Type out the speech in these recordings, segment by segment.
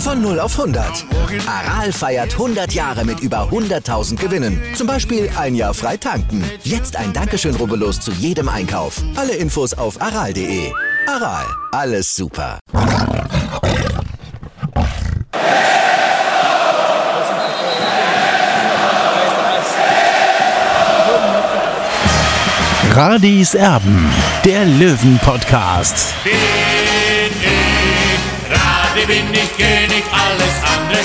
Von 0 auf 100. Aral feiert 100 Jahre mit über 100.000 Gewinnen. Zum Beispiel ein Jahr frei tanken. Jetzt ein Dankeschön, rubbellos zu jedem Einkauf. Alle Infos auf aral.de. Aral, alles super. Radis Erben, der Löwen-Podcast. Bin ich, Radi bin ich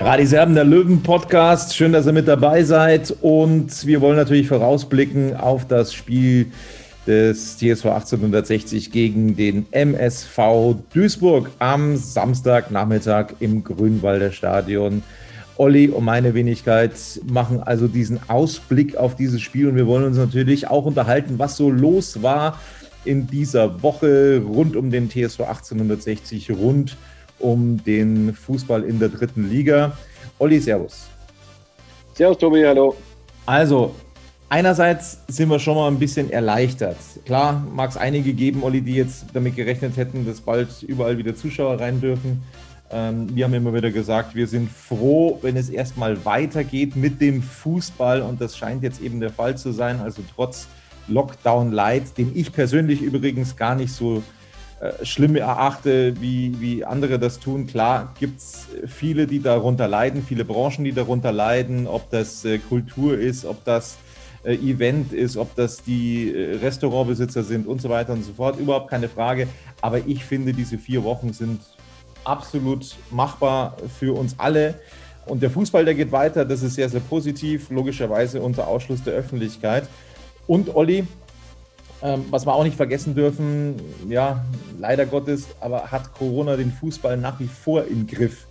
Radi Serben, der Löwen-Podcast. Schön, dass ihr mit dabei seid. Und wir wollen natürlich vorausblicken auf das Spiel des TSV 1860 gegen den MSV Duisburg am Samstagnachmittag im Grünwalder Stadion. Olli und meine Wenigkeit machen also diesen Ausblick auf dieses Spiel und wir wollen uns natürlich auch unterhalten, was so los war in dieser Woche rund um den TSV 1860, rund um den Fußball in der dritten Liga. Olli, Servus. Servus, Tobi, hallo. Also, einerseits sind wir schon mal ein bisschen erleichtert. Klar, mag es einige geben, Olli, die jetzt damit gerechnet hätten, dass bald überall wieder Zuschauer rein dürfen. Ähm, wir haben immer wieder gesagt, wir sind froh, wenn es erstmal weitergeht mit dem Fußball und das scheint jetzt eben der Fall zu sein. Also trotz Lockdown Light, den ich persönlich übrigens gar nicht so äh, schlimm erachte, wie, wie andere das tun. Klar gibt es viele, die darunter leiden, viele Branchen, die darunter leiden, ob das äh, Kultur ist, ob das äh, Event ist, ob das die äh, Restaurantbesitzer sind und so weiter und so fort. Überhaupt keine Frage. Aber ich finde, diese vier Wochen sind absolut machbar für uns alle. Und der Fußball, der geht weiter. Das ist sehr, sehr positiv, logischerweise unter Ausschluss der Öffentlichkeit. Und Olli, ähm, was wir auch nicht vergessen dürfen, ja, leider Gottes, aber hat Corona den Fußball nach wie vor im Griff.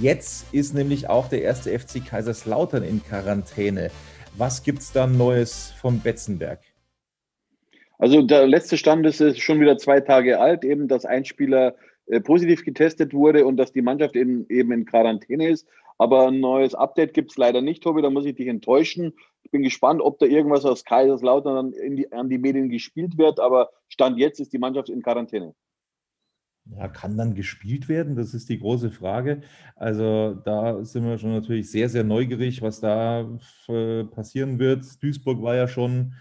Jetzt ist nämlich auch der erste FC Kaiserslautern in Quarantäne. Was gibt es da Neues vom Betzenberg? Also der letzte Stand ist schon wieder zwei Tage alt, eben dass ein Spieler äh, positiv getestet wurde und dass die Mannschaft in, eben in Quarantäne ist. Aber ein neues Update gibt es leider nicht, Tobi, da muss ich dich enttäuschen. Ich bin gespannt, ob da irgendwas aus Kaiserslautern die, an die Medien gespielt wird, aber Stand jetzt ist die Mannschaft in Quarantäne. Ja, kann dann gespielt werden? Das ist die große Frage. Also da sind wir schon natürlich sehr, sehr neugierig, was da äh, passieren wird. Duisburg war ja schon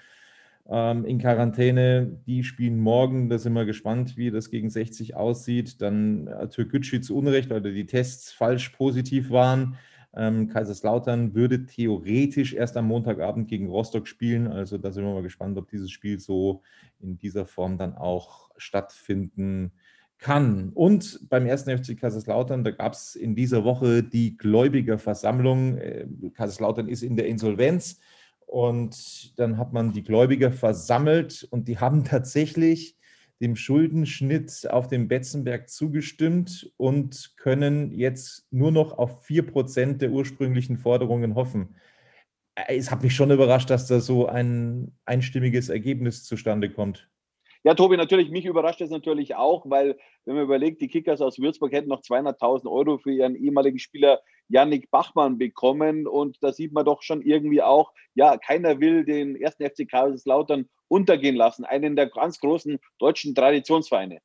ähm, in Quarantäne. Die spielen morgen. Da sind wir gespannt, wie das gegen 60 aussieht. Dann äh, Türkgücü zu Unrecht, weil die Tests falsch positiv waren. Ähm, Kaiserslautern würde theoretisch erst am Montagabend gegen Rostock spielen. Also da sind wir mal gespannt, ob dieses Spiel so in dieser Form dann auch stattfinden kann. Und beim ersten FC Kaiserslautern, da gab es in dieser Woche die Gläubigerversammlung. Äh, Kaiserslautern ist in der Insolvenz. Und dann hat man die Gläubiger versammelt und die haben tatsächlich dem Schuldenschnitt auf dem Betzenberg zugestimmt und können jetzt nur noch auf 4% der ursprünglichen Forderungen hoffen. Äh, es hat mich schon überrascht, dass da so ein einstimmiges Ergebnis zustande kommt. Ja, Tobi, natürlich, mich überrascht das natürlich auch, weil, wenn man überlegt, die Kickers aus Würzburg hätten noch 200.000 Euro für ihren ehemaligen Spieler Yannick Bachmann bekommen. Und da sieht man doch schon irgendwie auch, ja, keiner will den ersten FC Kaiserslautern untergehen lassen, einen der ganz großen deutschen Traditionsvereine.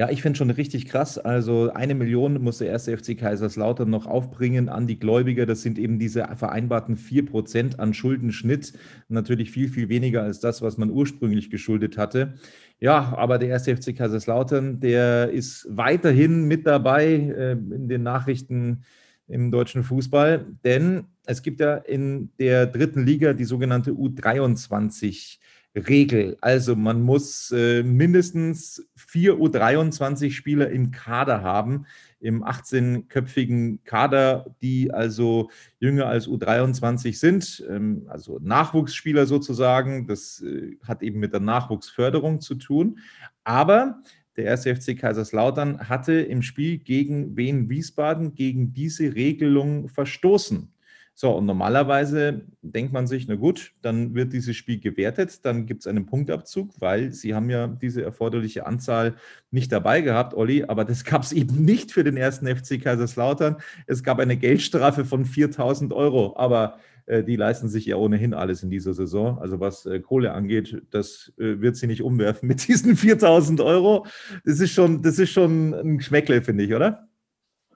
Ja, ich finde schon richtig krass. Also eine Million muss der erste FC Kaiserslautern noch aufbringen an die Gläubiger. Das sind eben diese vereinbarten 4% an Schuldenschnitt. Natürlich viel, viel weniger als das, was man ursprünglich geschuldet hatte. Ja, aber der erste FC Kaiserslautern, der ist weiterhin mit dabei äh, in den Nachrichten im deutschen Fußball, denn es gibt ja in der dritten Liga die sogenannte U23 Regel. Also man muss äh, mindestens vier U23-Spieler im Kader haben, im 18-köpfigen Kader, die also jünger als U23 sind, ähm, also Nachwuchsspieler sozusagen. Das äh, hat eben mit der Nachwuchsförderung zu tun. Aber der erste FC Kaiserslautern hatte im Spiel gegen Wien Wiesbaden gegen diese Regelung verstoßen. So, und normalerweise denkt man sich, na gut, dann wird dieses Spiel gewertet, dann gibt es einen Punktabzug, weil sie haben ja diese erforderliche Anzahl nicht dabei gehabt, Olli, aber das gab es eben nicht für den ersten FC Kaiserslautern. Es gab eine Geldstrafe von 4000 Euro, aber äh, die leisten sich ja ohnehin alles in dieser Saison. Also was äh, Kohle angeht, das äh, wird sie nicht umwerfen mit diesen 4000 Euro. Das ist schon, das ist schon ein Schmeckle, finde ich, oder?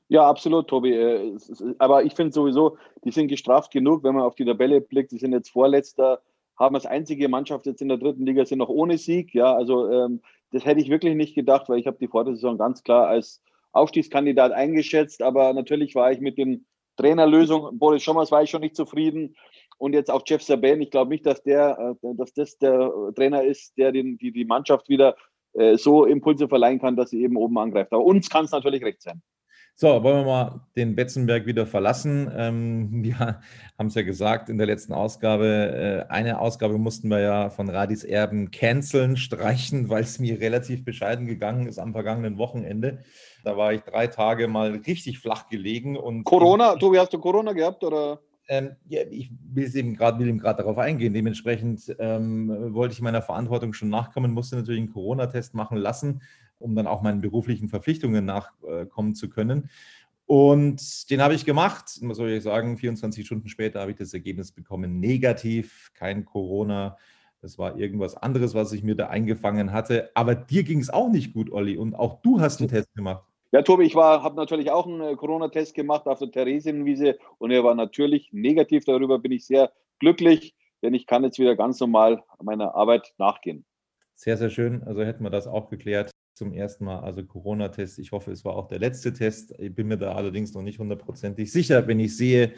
Ja, absolut, Tobi. Äh, aber ich finde sowieso, die sind gestraft genug, wenn man auf die Tabelle blickt. Die sind jetzt Vorletzter, haben als einzige Mannschaft jetzt in der dritten Liga, sind noch ohne Sieg. Ja, also ähm, das hätte ich wirklich nicht gedacht, weil ich habe die Vorsaison ganz klar als Aufstiegskandidat eingeschätzt. Aber natürlich war ich mit den Trainerlösung, Boris Schommers war ich schon nicht zufrieden. Und jetzt auch Jeff Saban, ich glaube nicht, dass der, äh, dass das der Trainer ist, der den, die, die Mannschaft wieder äh, so Impulse verleihen kann, dass sie eben oben angreift. Aber uns kann es natürlich recht sein. So, wollen wir mal den Betzenberg wieder verlassen. Ähm, wir haben es ja gesagt in der letzten Ausgabe. Äh, eine Ausgabe mussten wir ja von Radis Erben canceln, streichen, weil es mir relativ bescheiden gegangen ist am vergangenen Wochenende. Da war ich drei Tage mal richtig flach gelegen. Und Corona? Tobi, hast du Corona gehabt oder? Ähm, ja, ich will eben gerade will gerade darauf eingehen. Dementsprechend ähm, wollte ich meiner Verantwortung schon nachkommen, musste natürlich einen Corona-Test machen lassen um dann auch meinen beruflichen Verpflichtungen nachkommen zu können. Und den habe ich gemacht. Was soll ich sagen? 24 Stunden später habe ich das Ergebnis bekommen. Negativ, kein Corona. Das war irgendwas anderes, was ich mir da eingefangen hatte. Aber dir ging es auch nicht gut, Olli. Und auch du hast einen Test gemacht. Ja, Tobi, ich habe natürlich auch einen äh, Corona-Test gemacht auf der Theresienwiese und er war natürlich negativ. Darüber bin ich sehr glücklich, denn ich kann jetzt wieder ganz normal meiner Arbeit nachgehen. Sehr, sehr schön. Also hätten wir das auch geklärt zum ersten Mal, also Corona-Test. Ich hoffe, es war auch der letzte Test. Ich bin mir da allerdings noch nicht hundertprozentig sicher, wenn ich sehe,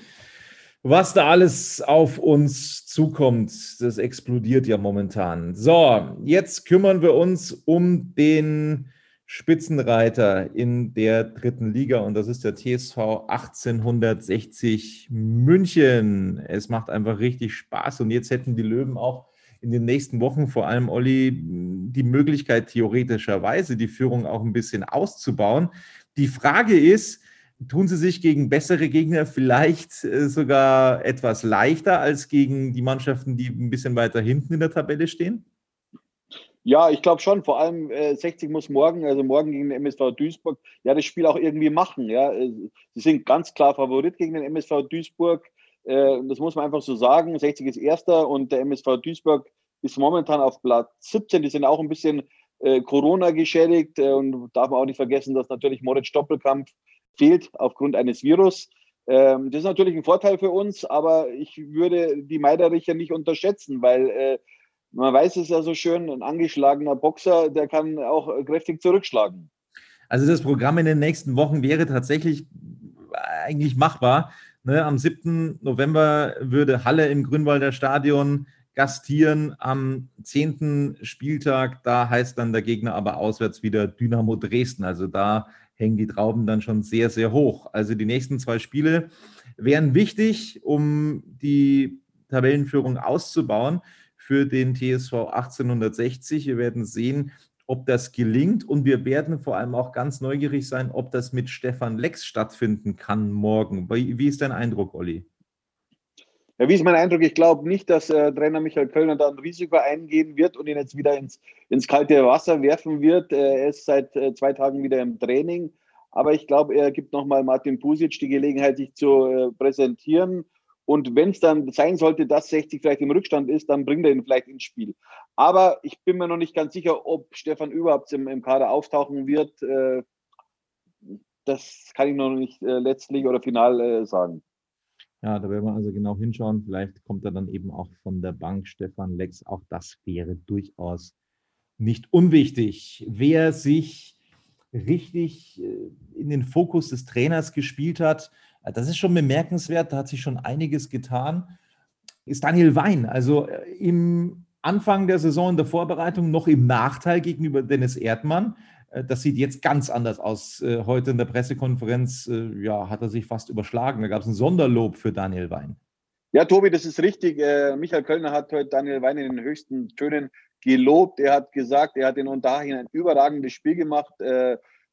was da alles auf uns zukommt. Das explodiert ja momentan. So, jetzt kümmern wir uns um den Spitzenreiter in der dritten Liga und das ist der TSV 1860 München. Es macht einfach richtig Spaß und jetzt hätten die Löwen auch in den nächsten Wochen vor allem, Olli, die Möglichkeit, theoretischerweise die Führung auch ein bisschen auszubauen. Die Frage ist, tun sie sich gegen bessere Gegner vielleicht äh, sogar etwas leichter als gegen die Mannschaften, die ein bisschen weiter hinten in der Tabelle stehen? Ja, ich glaube schon. Vor allem äh, 60 muss morgen, also morgen gegen den MSV Duisburg, ja, das Spiel auch irgendwie machen. Ja, äh, sie sind ganz klar Favorit gegen den MSV Duisburg. Äh, das muss man einfach so sagen. 60 ist Erster und der MSV Duisburg ist momentan auf Platz 17. Die sind auch ein bisschen äh, Corona geschädigt äh, und darf man auch nicht vergessen, dass natürlich Moritz Doppelkampf fehlt aufgrund eines Virus. Ähm, das ist natürlich ein Vorteil für uns, aber ich würde die Meidericher nicht unterschätzen, weil äh, man weiß es ja so schön, ein angeschlagener Boxer, der kann auch kräftig zurückschlagen. Also das Programm in den nächsten Wochen wäre tatsächlich eigentlich machbar. Ne, am 7. November würde Halle im Grünwalder Stadion gastieren am 10. Spieltag. Da heißt dann der Gegner aber auswärts wieder Dynamo Dresden. Also da hängen die Trauben dann schon sehr, sehr hoch. Also die nächsten zwei Spiele wären wichtig, um die Tabellenführung auszubauen für den TSV 1860. Wir werden sehen, ob das gelingt. Und wir werden vor allem auch ganz neugierig sein, ob das mit Stefan Lex stattfinden kann morgen. Wie ist dein Eindruck, Olli? Ja, wie ist mein Eindruck? Ich glaube nicht, dass äh, Trainer Michael Kölner da ein Risiko eingehen wird und ihn jetzt wieder ins, ins kalte Wasser werfen wird. Äh, er ist seit äh, zwei Tagen wieder im Training. Aber ich glaube, er gibt nochmal Martin Pusic die Gelegenheit, sich zu äh, präsentieren. Und wenn es dann sein sollte, dass 60 vielleicht im Rückstand ist, dann bringt er ihn vielleicht ins Spiel. Aber ich bin mir noch nicht ganz sicher, ob Stefan überhaupt im, im Kader auftauchen wird. Äh, das kann ich noch nicht äh, letztlich oder final äh, sagen. Ja, da werden wir also genau hinschauen. Vielleicht kommt er dann eben auch von der Bank Stefan Lex. Auch das wäre durchaus nicht unwichtig. Wer sich richtig in den Fokus des Trainers gespielt hat, Das ist schon bemerkenswert, da hat sich schon einiges getan. Ist Daniel Wein, also im Anfang der Saison in der Vorbereitung noch im Nachteil gegenüber Dennis Erdmann. Äh, das sieht jetzt ganz anders aus. Äh, heute in der Pressekonferenz ja, hat er sich fast überschlagen. Da gab es ein Sonderlob für Daniel Wein. Ja, Tobi, das ist richtig. Michael Kölner hat heute Daniel Wein in den höchsten Tönen gelobt. Er hat gesagt, er hat in Unterhaching ein überragendes Spiel gemacht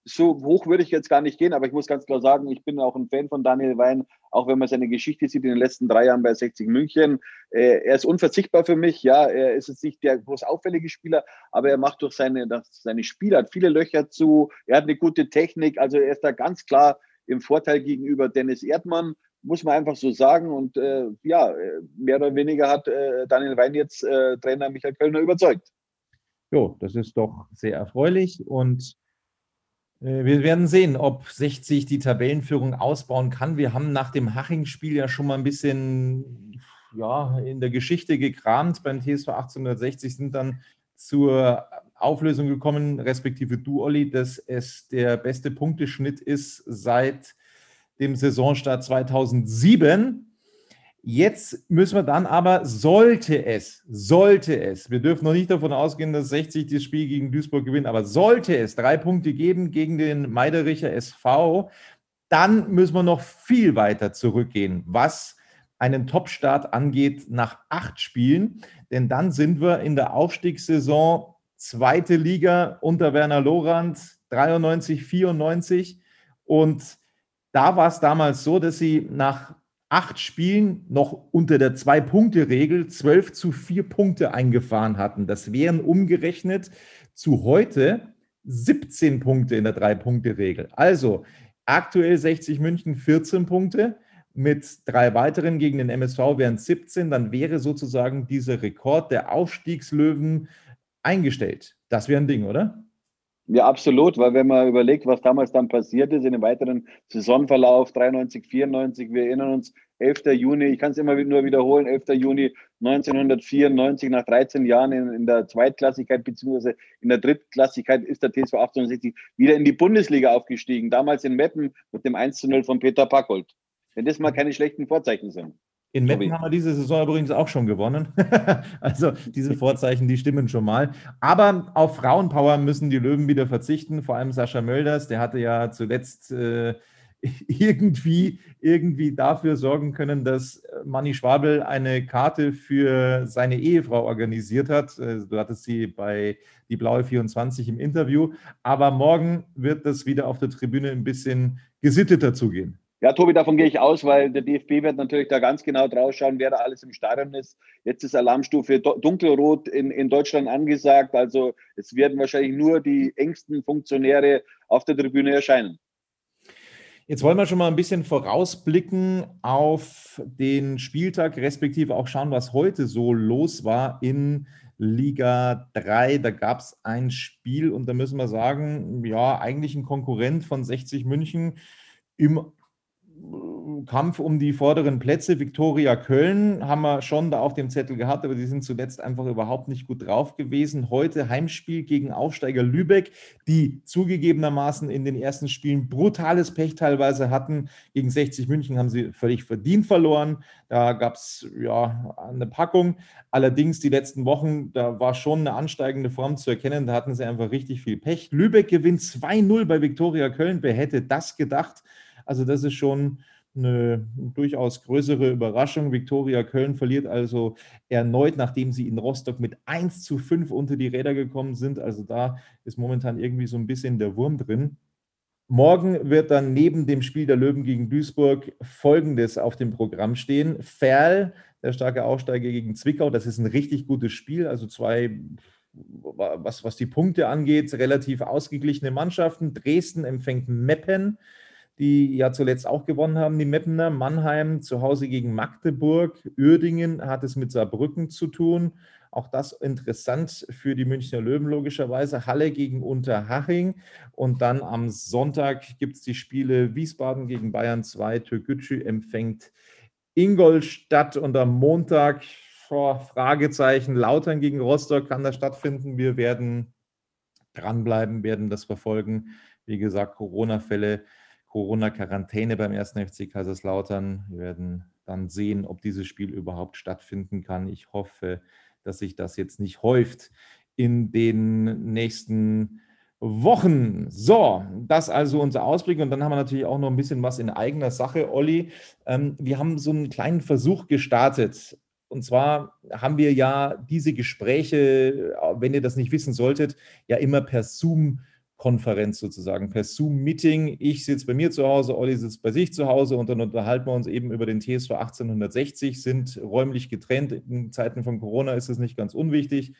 so hoch würde ich jetzt gar nicht gehen, aber ich muss ganz klar sagen, ich bin auch ein Fan von Daniel Wein, auch wenn man seine Geschichte sieht in den letzten drei Jahren bei 60 München. Äh, er ist unverzichtbar für mich, ja, er ist jetzt nicht der groß auffällige Spieler, aber er macht durch seine, seine Spiele, hat viele Löcher zu, er hat eine gute Technik, also er ist da ganz klar im Vorteil gegenüber Dennis Erdmann, muss man einfach so sagen. Und äh, ja, mehr oder weniger hat äh, Daniel Wein jetzt äh, Trainer Michael Kölner überzeugt. Jo, das ist doch sehr erfreulich und äh, wir werden sehen, ob 60 die Tabellenführung ausbauen kann. Wir haben nach dem Haching-Spiel ja schon mal ein bisschen ja, in der Geschichte gekramt. Beim TSV 1860 sind dann zur Auflösung gekommen, respektive du, Olli, dass es der beste Punkteschnitt ist seit dem Saisonstart 2007. Jetzt müssen wir dann aber, sollte es, sollte es, wir dürfen noch nicht davon ausgehen, dass 60 das Spiel gegen Duisburg gewinnt, aber sollte es drei Punkte geben gegen den Meidericher SV, dann müssen wir noch viel weiter zurückgehen, was einen Topstart angeht nach acht Spielen. Denn dann sind wir in der Aufstiegssaison zweite Liga unter Werner Lorand 93, 94. Und da war es damals so, dass sie nach acht Spielen noch unter der Zwei-Punkte-Regel 12 zu 4 Punkte eingefahren hatten. Das wären umgerechnet zu heute 17 Punkte in der Drei-Punkte-Regel. Also aktuell 60 München 14 Punkte. Mit drei weiteren gegen den MSV wären es 17. Dann wäre sozusagen dieser Rekord der Aufstiegslöwen eingestellt. Das wäre ein Ding, oder? Ja, absolut, weil wenn man überlegt, was damals dann passiert ist in dem weiteren Saisonverlauf 93, 94, wir erinnern uns, 11. Juni, ich kann es immer nur wiederholen, 11. Juni 1994, nach 13 Jahren in, in der Zweitklassigkeit bzw. in der Drittklassigkeit ist der TSV 1860 wieder in die Bundesliga aufgestiegen, damals in Meppen mit dem 1 zu 0 von Peter Packold. Wenn das mal keine schlechten Vorzeichen sind. In Meppen haben wir diese Saison übrigens auch schon gewonnen. also diese Vorzeichen, die stimmen schon mal. Aber auf Frauenpower müssen die Löwen wieder verzichten, vor allem Sascha Mölders, der hatte ja zuletzt äh, irgendwie, irgendwie dafür sorgen können, dass Manni Schwabel eine Karte für seine Ehefrau organisiert hat. Äh, du hattest sie bei die Blaue 24 im Interview. Aber morgen wird das wieder auf der Tribüne ein bisschen gesitteter zugehen. Ja, Tobi, davon gehe ich aus, weil der DFB wird natürlich da ganz genau drauf schauen, wer da alles im Stadion ist. Jetzt ist Alarmstufe dunkelrot in, in Deutschland angesagt. Also es werden wahrscheinlich nur die engsten Funktionäre auf der Tribüne erscheinen. Jetzt wollen wir schon mal ein bisschen vorausblicken auf den Spieltag, respektive auch schauen, was heute so los war in Liga 3. Da gab es ein Spiel und da müssen wir sagen, ja, eigentlich ein Konkurrent von 60 München im Kampf um die vorderen Plätze. Viktoria Köln haben wir schon da auf dem Zettel gehabt, aber die sind zuletzt einfach überhaupt nicht gut drauf gewesen. Heute Heimspiel gegen Aufsteiger Lübeck, die zugegebenermaßen in den ersten Spielen brutales Pech teilweise hatten. Gegen 60 München haben sie völlig verdient verloren. Da gab es ja eine Packung. Allerdings die letzten Wochen, da war schon eine ansteigende Form zu erkennen. Da hatten sie einfach richtig viel Pech. Lübeck gewinnt 2-0 bei Viktoria Köln. Wer hätte das gedacht? Also das ist schon eine durchaus größere Überraschung. Viktoria Köln verliert also erneut, nachdem sie in Rostock mit 1 zu 5 unter die Räder gekommen sind. Also da ist momentan irgendwie so ein bisschen der Wurm drin. Morgen wird dann neben dem Spiel der Löwen gegen Duisburg Folgendes auf dem Programm stehen. Ferl, der starke Aufsteiger gegen Zwickau, das ist ein richtig gutes Spiel. Also zwei, was, was die Punkte angeht, relativ ausgeglichene Mannschaften. Dresden empfängt Meppen die ja zuletzt auch gewonnen haben, die Meppener. Mannheim zu Hause gegen Magdeburg. Uerdingen hat es mit Saarbrücken zu tun. Auch das interessant für die Münchner Löwen logischerweise. Halle gegen Unterhaching. Und dann am Sonntag gibt es die Spiele Wiesbaden gegen Bayern 2. Türkgücü empfängt Ingolstadt. Und am Montag, oh, Fragezeichen, Lautern gegen Rostock kann das stattfinden. Wir werden dranbleiben, werden das verfolgen. Wie gesagt, Corona-Fälle Corona-Quarantäne beim 1. FC Kaiserslautern. Wir werden dann sehen, ob dieses Spiel überhaupt stattfinden kann. Ich hoffe, dass sich das jetzt nicht häuft in den nächsten Wochen. So, das also unser Ausblick. Und dann haben wir natürlich auch noch ein bisschen was in eigener Sache, Olli. Ähm, wir haben so einen kleinen Versuch gestartet. Und zwar haben wir ja diese Gespräche, wenn ihr das nicht wissen solltet, ja immer per Zoom Konferenz sozusagen, per Zoom-Meeting. Ich sitze bei mir zu Hause, Olli sitzt bei sich zu Hause und dann unterhalten wir uns eben über den TSV 1860, sind räumlich getrennt. In Zeiten von Corona ist es nicht ganz unwichtig.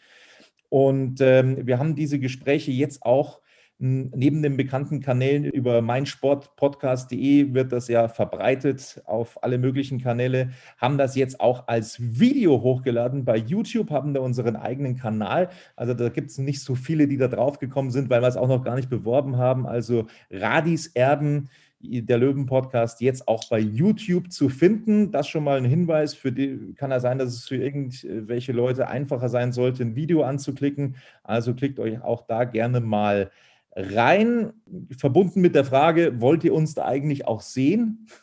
Und ähm, wir haben diese Gespräche jetzt auch Neben den bekannten Kanälen über meinsportpodcast.de wird das ja verbreitet auf alle möglichen Kanäle, haben das jetzt auch als Video hochgeladen. Bei YouTube haben wir unseren eigenen Kanal. Also da gibt es nicht so viele, die da drauf gekommen sind, weil wir es auch noch gar nicht beworben haben. Also Radis Erben, der Löwen-Podcast jetzt auch bei YouTube zu finden. Das schon mal ein Hinweis. Für die kann ja sein, dass es für irgendwelche Leute einfacher sein sollte, ein Video anzuklicken. Also klickt euch auch da gerne mal rein, verbunden mit der Frage, wollt ihr uns da eigentlich auch sehen?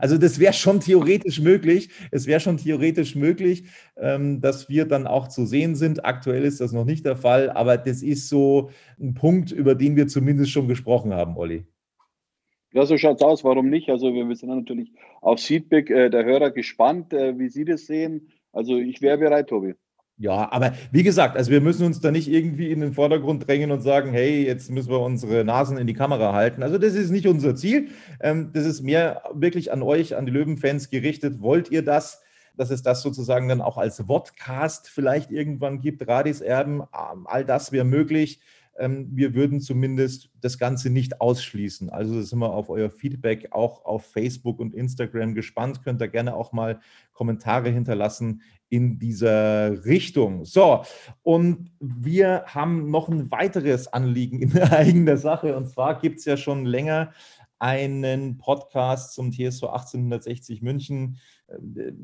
Also das wäre schon theoretisch möglich. Es wäre schon theoretisch möglich, ähm, dass wir dann auch zu sehen sind. Aktuell ist das noch nicht der Fall, aber das ist so ein Punkt, über den wir zumindest schon gesprochen haben, Olli. Ja, so schaut es aus. Warum nicht? Also wir sind natürlich auf Feedback äh, der Hörer gespannt, äh, wie Sie das sehen. Also ich wäre bereit, Tobi. Ja, aber wie gesagt, also wir müssen uns da nicht irgendwie in den Vordergrund drängen und sagen, hey, jetzt müssen wir unsere Nasen in die Kamera halten. Also das ist nicht unser Ziel. Ähm, das ist mehr wirklich an euch, an die Löwenfans gerichtet. Wollt ihr das? Dass es das sozusagen dann auch als Vodcast vielleicht irgendwann gibt, Radis Erben, ähm, all das wäre möglich. Ähm, wir würden zumindest das Ganze nicht ausschließen. Also sind wir auf euer Feedback auch auf Facebook und Instagram gespannt. Könnt ihr gerne auch mal Kommentare hinterlassen in dieser Richtung. So, und wir haben noch ein weiteres Anliegen in eigener Sache. Und zwar gibt es ja schon länger einen Podcast zum TSV 1860 München.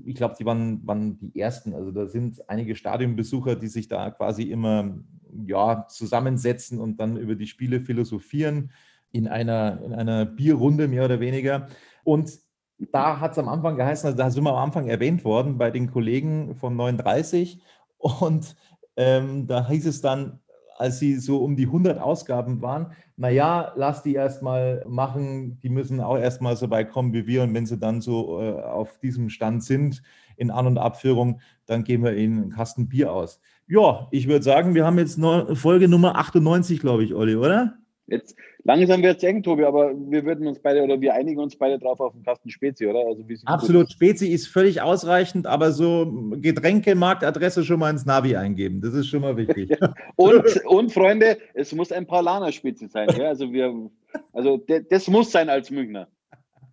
Ich glaube, die waren, waren die ersten. Also da sind einige Stadionbesucher, die sich da quasi immer ja, zusammensetzen und dann über die Spiele philosophieren in einer, in einer Bierrunde mehr oder weniger. Und da hat es am Anfang geheißen, also da sind wir am Anfang erwähnt worden bei den Kollegen von 39 und ähm, da hieß es dann, als sie so um die 100 Ausgaben waren, naja, lass die erstmal machen, die müssen auch erstmal so weit kommen wie wir und wenn sie dann so äh, auf diesem Stand sind in An- und Abführung, dann geben wir ihnen einen Kasten Bier aus. Ja, ich würde sagen, wir haben jetzt Folge Nummer 98, glaube ich, Olli, oder? Jetzt langsam wird es eng, Tobi, aber wir würden uns beide oder wir einigen uns beide drauf auf den Kasten Spezi, oder? Also, Absolut, Spezi ist völlig ausreichend, aber so Getränkemarktadresse schon mal ins Navi eingeben. Das ist schon mal wichtig. und, und Freunde, es muss ein Paulaner Spezi sein. Ja? Also wir, also das muss sein als Münchner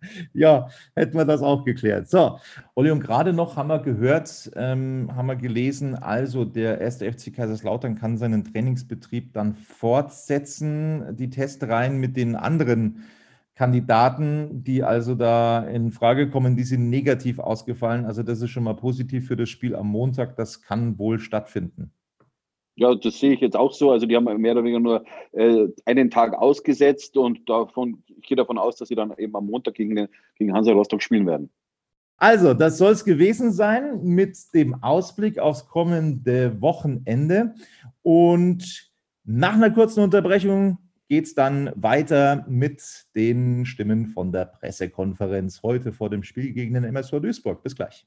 ja, hätten wir das auch geklärt. So, Olli, und gerade noch haben wir gehört, ähm, haben wir gelesen, also der erste FC Kaiserslautern kann seinen Trainingsbetrieb dann fortsetzen. Die Testreihen mit den anderen Kandidaten, die also da in Frage kommen, die sind negativ ausgefallen. Also das ist schon mal positiv für das Spiel am Montag. Das kann wohl stattfinden. Ja, das sehe ich jetzt auch so. Also die haben mehr oder weniger nur äh, einen Tag ausgesetzt und davon, ich gehe davon aus, dass sie dann eben am Montag gegen, den, gegen Hansa Rostock spielen werden. Also, das soll es gewesen sein mit dem Ausblick aufs kommende Wochenende. Und nach einer kurzen Unterbrechung geht es dann weiter mit den Stimmen von der Pressekonferenz heute vor dem Spiel gegen den MSV Duisburg. Bis gleich.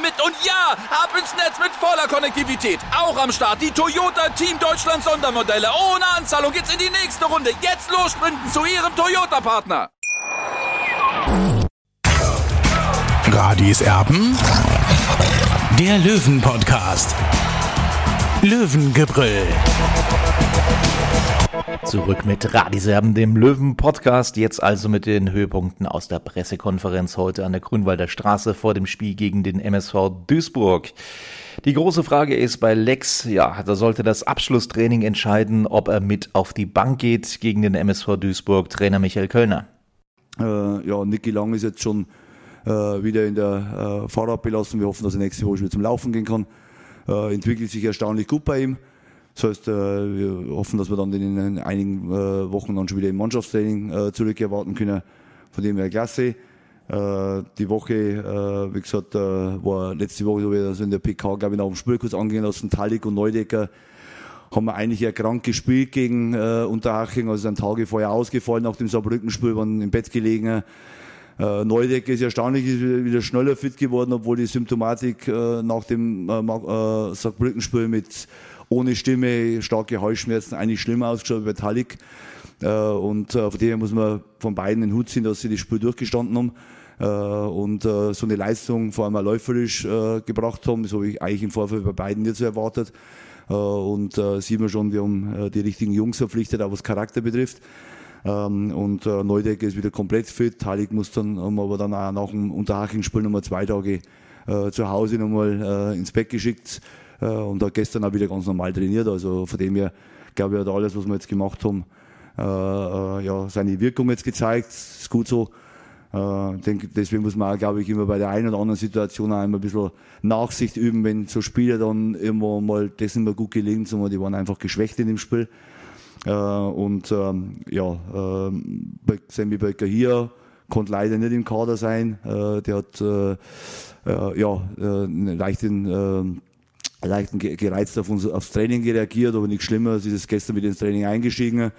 mit. Und ja, ab ins Netz mit voller Konnektivität. Auch am Start die Toyota Team Deutschland Sondermodelle. Ohne Anzahlung geht's in die nächste Runde. Jetzt los sprinten zu ihrem Toyota-Partner. Radis Erben. Der Löwen-Podcast. Löwengebrüll. Zurück mit Radiserben, dem Löwen-Podcast. Jetzt also mit den Höhepunkten aus der Pressekonferenz heute an der Grünwalder Straße vor dem Spiel gegen den MSV Duisburg. Die große Frage ist bei Lex, ja, da sollte das Abschlusstraining entscheiden, ob er mit auf die Bank geht gegen den MSV Duisburg, Trainer Michael Kölner. Äh, ja, Niki Lang ist jetzt schon äh, wieder in der äh, Fahrrad belassen. Wir hoffen, dass er nächste Woche wieder zum Laufen gehen kann. Äh, entwickelt sich erstaunlich gut bei ihm. Das heißt, äh, wir hoffen, dass wir dann in einigen äh, Wochen dann schon wieder im Mannschaftstraining äh, zurück erwarten können. Von dem her klasse. Die Woche, wie gesagt, war letzte Woche, in der PK, glaube ich, nach dem Spiel kurz angehen lassen, Talik und Neudecker haben wir eigentlich erkrankt gespielt gegen Unterhaching, also sind Tage vorher ausgefallen nach dem Saarbrückenspiel, waren im Bett gelegen. Äh, Neudecker ist erstaunlich, ist wieder schneller fit geworden, obwohl die Symptomatik äh, nach dem äh, äh, Saarbrückenspiel mit ohne Stimme, starke Halsschmerzen, eigentlich schlimmer ausgeschaut bei Talik. Äh, und äh, von dem her muss man von beiden den Hut ziehen, dass sie das Spiel durchgestanden haben äh, und so eine Leistung vor allem auch läuferisch gebracht haben. Das habe ich eigentlich im Vorfeld bei beiden nicht so erwartet. Und sieht man schon, wir haben die richtigen Jungs verpflichtet, auch was Charakter betrifft. Ähm, und Neudecker ist wieder komplett fit. Talik muss dann haben aber dann auch nach dem Unterhaching-Spiel nochmal zwei Tage zu Hause nochmal ins Bett geschickt und hat gestern auch wieder ganz normal trainiert. Also von dem her glaube ich, hat alles, was wir jetzt gemacht haben, äh, äh, ja, seine Wirkung jetzt gezeigt. Ist gut so. Äh, denke, deswegen muss man auch, glaube ich, immer bei der einen oder anderen Situation auch immer ein bisschen Nachsicht üben, wenn so Spieler dann irgendwo mal das nicht mehr gut gelingt, sondern die waren einfach geschwächt in dem Spiel. Äh, und ähm, ja, äh, Sammy Böcker hier konnte leider nicht im Kader sein. Äh, der hat äh, äh, ja, äh, einen leichten, äh, leichten gereizt auf uns, aufs Training reagiert, aber nichts Schlimmeres. Ist es gestern wieder ins Training eingestiegen,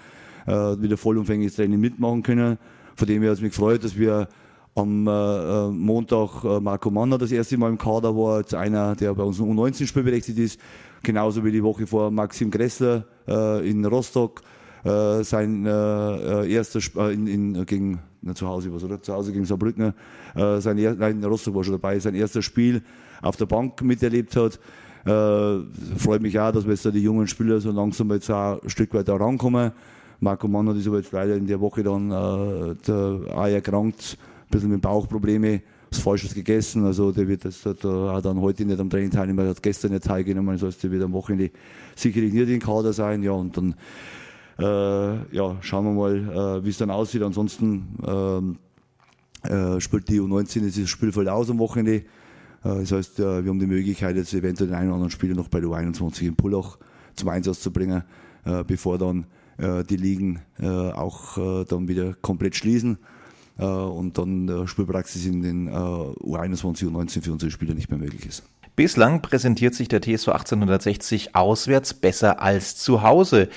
äh, wieder vollumfängliches Training mitmachen können. Von dem her hat es mich gefreut, dass wir am äh, Montag äh, Marco Manner das erste Mal im Kader war, als einer, der bei uns U19-Spiel berechtigt ist. Genauso wie die Woche vor Maxim Gressler äh, in Rostock. Äh, sein äh, äh erster Sp äh, in, in, gegen na, zu Hause was oder zu Hause gegen Saarbrücken äh, sein er nein in Rostock war schon dabei sein erstes Spiel auf der Bank miterlebt hat äh, freut mich auch dass wir jetzt da die jungen Spieler so langsam jetzt auch ein Stück weit da rankommen Marco Mann hat aber jetzt leider in der Woche dann äh, der, auch erkrankt ein bisschen mit Bauchprobleme was Falsches gegessen. Also der wird das hat, auch dann heute nicht am Training teilnehmen, hat gestern nicht teilgenommen, das heißt, der wird am Wochenende sicherlich nicht in Kader sein. Ja, und dann äh, ja, schauen wir mal, äh, wie es dann aussieht. Ansonsten ähm, äh, spielt die U19 dieses Spielfeld aus am Wochenende. Äh, das heißt, äh, wir haben die Möglichkeit, jetzt eventuell den einen oder anderen Spieler noch bei der U21 in Pullach zum Einsatz zu bringen, äh, bevor dann die Ligen auch dann wieder komplett schließen. Und dann Spielpraxis in den äh, U21 und U19 für unsere Spieler nicht mehr möglich ist. Bislang präsentiert sich der TSV 1860 auswärts besser als zu Hause.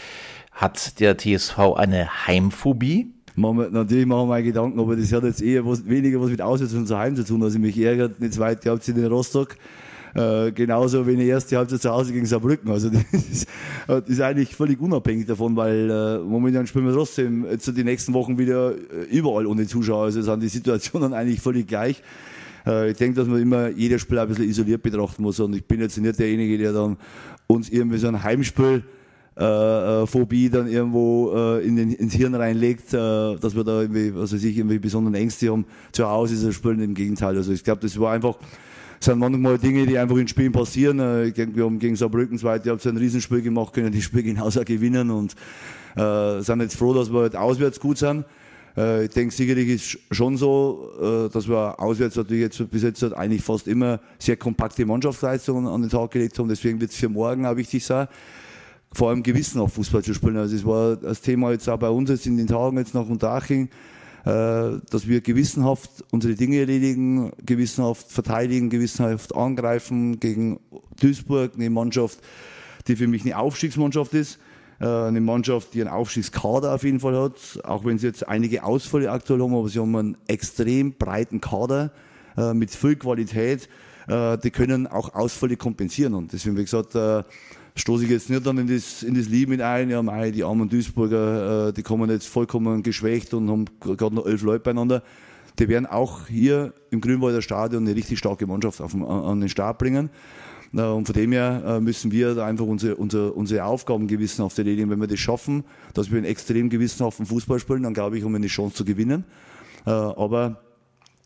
Hat der TSV eine Heimphobie? Man, natürlich machen wir Gedanken, aber das hat jetzt eher was, weniger was mit Auswärts und zu Heim zu tun. Also mich ärgert, eine zweite Halbzeit in Rostock äh, genauso wie eine erste Halbzeit zu Hause gegen Saarbrücken. Also das ist, das ist eigentlich völlig unabhängig davon, weil äh, momentan spielen wir trotzdem jetzt die nächsten Wochen wieder äh, überall ohne Zuschauer. Also sind die Situationen eigentlich völlig gleich. Äh, ich denke, dass man immer jedes Spiel ein bisschen isoliert betrachten muss. Und ich bin jetzt nicht derjenige, der dann uns irgendwie so ein Heimspiel äh, äh, Phobie dann irgendwo äh, in den, ins Hirn reinlegt, äh, dass wir da irgendwie, also sich irgendwie besonderen Ängste haben. Zu Hause ist das Spielen im Gegenteil. Also ich glaube, das war einfach sind manchmal Dinge, die einfach in Spielen passieren. Äh, ich denke, wir haben gegen Saarbrücken zweite Halbzeit ein Riesenspiel gemacht, können das Spiel genauso gewinnen und äh, sind jetzt froh, dass wir halt auswärts gut sind. Äh, ich denke, sicherlich ist schon so, äh, dass wir auswärts natürlich jetzt bis jetzt halt eigentlich fast immer sehr kompakte Mannschaftsleistungen an den Tag gelegt haben. Deswegen wird es für morgen auch wichtig sein, vor allem gewissenhaft Fußball zu spielen. Also es war das Thema jetzt auch bei uns jetzt in den Tagen jetzt nach Unterhaching. Äh, dass wir gewissenhaft unsere Dinge erledigen, gewissenhaft verteidigen, gewissenhaft angreifen gegen Duisburg, eine Mannschaft, die für mich eine Aufstiegsmannschaft ist. Äh, eine Mannschaft, die einen Aufstiegskader auf jeden Fall hat, auch wenn sie jetzt einige Ausfälle aktuell haben, aber sie haben einen extrem breiten Kader äh, mit viel Qualität. Die können auch Ausfälle kompensieren. Und deswegen, wie gesagt, stoße ich jetzt nicht dann in das, in das mit ein, ja, mei, die armen Duisburger, äh, die kommen jetzt vollkommen geschwächt und haben gerade noch elf Leute beieinander. Die werden auch hier im Grünwalder Stadion eine richtig starke Mannschaft auf, an den Start bringen. Und von dem her müssen wir einfach unsere, unsere, unsere Aufgaben gewissenhaft erledigen. Wenn wir das schaffen, dass wir einen extrem gewissenhaften Fußball spielen, dann glaube ich, haben wir eine Chance zu gewinnen. Aber